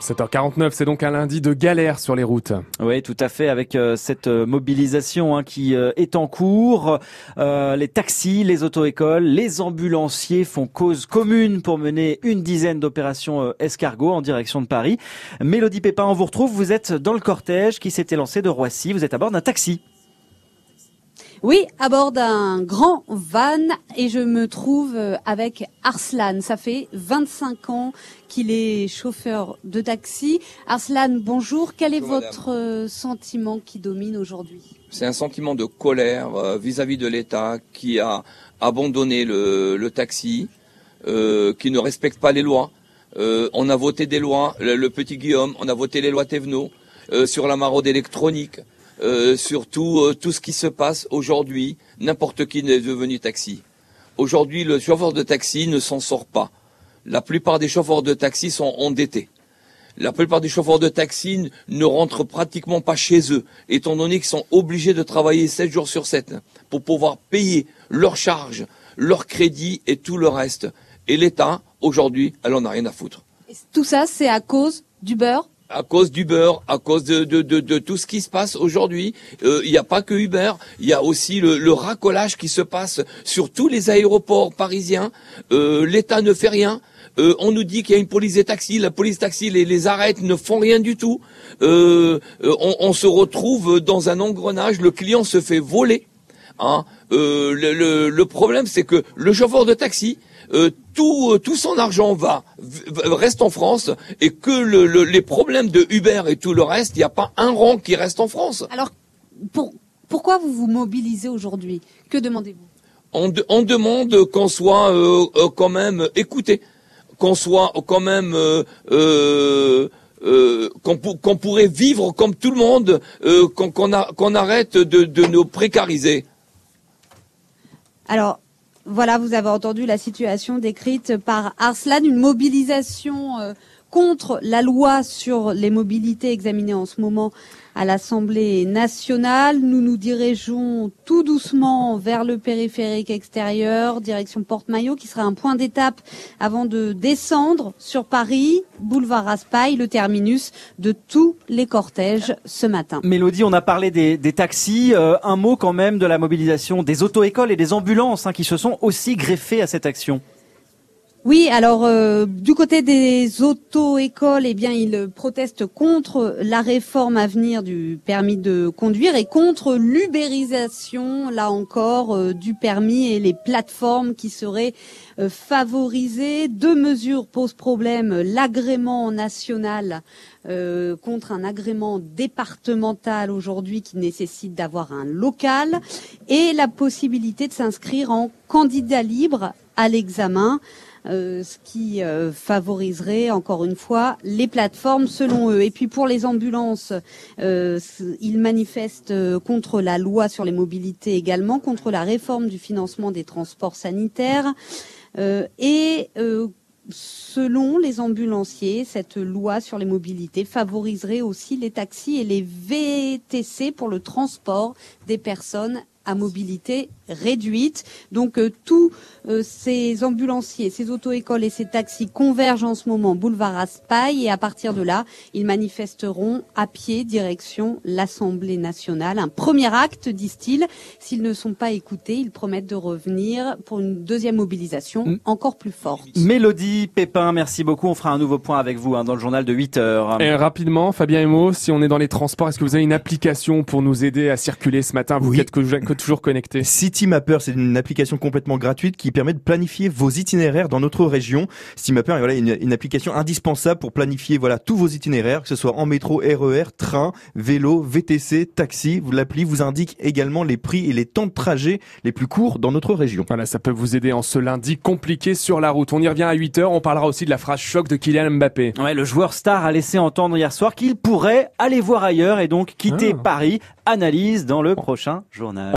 7h49, c'est donc un lundi de galère sur les routes. Oui, tout à fait, avec euh, cette euh, mobilisation hein, qui euh, est en cours. les taxis, les auto-écoles, les ambulanciers font cause commune pour mener une dizaine d'opérations escargot en direction de Paris. Mélodie Pépin, on vous retrouve. Vous êtes dans le cortège qui s'était lancé de Roissy. Vous êtes à bord d'un taxi. Oui, à bord d'un grand van et je me trouve euh, avec Arslan. Ça fait 25 ans qu'il est chauffeur de taxi. Arslan, bonjour. Quel est votre euh, sentiment qui domine aujourd'hui? C'est un sentiment de colère euh, vis-à-vis de l'État qui a abandonné le, taxi, qui ne respecte pas les lois. on a voté des lois, le, petit Guillaume, on a voté les lois Thévenot sur la maraude électronique. Euh, sur euh, tout, ce qui se passe aujourd'hui. N'importe qui n'est devenu taxi. Aujourd'hui, le chauffeur de taxi ne s'en sort pas. La plupart des chauffeurs de taxi sont endettés. La plupart des chauffeurs de taxi ne rentrent pratiquement pas chez eux, étant donné qu'ils sont obligés de travailler 7 jours sur 7 pour pouvoir payer leurs charges, leurs crédits et tout le reste. Et l'État, aujourd'hui, elle en a rien à foutre. Tout ça, c'est à cause du beurre à cause du beurre, à cause de, tout ce qui se passe aujourd'hui. Euh, il n'y a pas que Uber, il y a aussi le, le, racolage qui se passe sur tous les aéroports parisiens. Euh, L'État ne fait rien. Euh, on nous dit qu'il y a une police des taxis, la police taxi les, les arrête, ne font rien du tout. On, se retrouve dans un engrenage, le client se fait voler. Hein. Euh, le, le, le, problème, c'est que le chauffeur de taxi, euh, tout, euh, tout son argent va reste en France et que le, les problèmes de Uber et tout le reste, il n'y a pas un rang qui reste en France. Alors, pour, pourquoi vous vous mobilisez aujourd'hui? Que demandez-vous? On, on, demande qu'on soit euh, quand même écouté, qu'on soit quand même qu'on pourrait vivre comme tout le monde, qu'on arrête de, de nous précariser. Alors, voilà, vous avez entendu la situation décrite par Arslan, une mobilisation euh, contre la loi sur les mobilités examinée en ce moment à l'Assemblée nationale. Nous nous dirigeons tout doucement vers le périphérique extérieur, direction Porte-Maillot, qui sera un point d'étape avant de descendre sur Paris, boulevard Raspail, le terminus de tous les cortèges ce matin. Mélodie, on a parlé des, taxis. Euh, un mot quand même de la mobilisation des auto-écoles et des ambulances hein, qui se sont aussi greffées à cette action. Oui, alors euh, du côté des auto-écoles, eh bien, ils protestent contre la réforme à venir du permis de conduire et contre l'ubérisation, là encore, euh, du permis et les plateformes qui seraient euh, favorisées. Deux mesures posent problème l'agrément national contre un agrément départemental aujourd'hui qui nécessite d'avoir un local et la possibilité de s'inscrire en candidat libre à l'examen. Euh, ce qui euh, favoriserait encore une fois les plateformes selon eux. Et puis pour les ambulances, euh, ils manifestent contre la loi sur les mobilités également, contre la réforme du financement des transports sanitaires et Selon les ambulanciers, cette loi sur les mobilités favoriserait aussi les taxis et les VTC pour le transport des personnes à mobilité réduite. Donc euh, tous euh, ces ambulanciers, ces auto-écoles et ces taxis convergent en ce moment boulevard Raspail et à partir de là, ils manifesteront à pied direction l'Assemblée nationale. Un premier acte, disent-ils. S'ils ne sont pas écoutés, ils promettent de revenir pour une deuxième mobilisation mm. encore plus forte. Mélodie Pépin, merci beaucoup. On fera un nouveau point avec vous hein, dans le journal de 8 heures. Et rapidement, Fabien Emo, si on est dans les transports, est-ce que vous avez une application pour nous aider à circuler ce matin? Vous êtes toujours connecté. CityMapper, c'est une application complètement gratuite qui permet de planifier vos itinéraires dans notre région. CityMapper est voilà, une, une application indispensable pour planifier voilà tous vos itinéraires, que ce soit en métro, RER, e train, vélo, VTC, taxi. L'appli vous indique également les prix et les temps de trajet les plus courts dans notre région. Voilà, ça peut vous aider en ce lundi compliqué sur la route. On y revient à 8 heures. On parlera aussi de la phrase choc de Kylian Mbappé. Ouais, le joueur star a laissé entendre hier soir qu'il pourrait aller voir ailleurs et donc quitter ah. Paris. Analyse dans le prochain journal.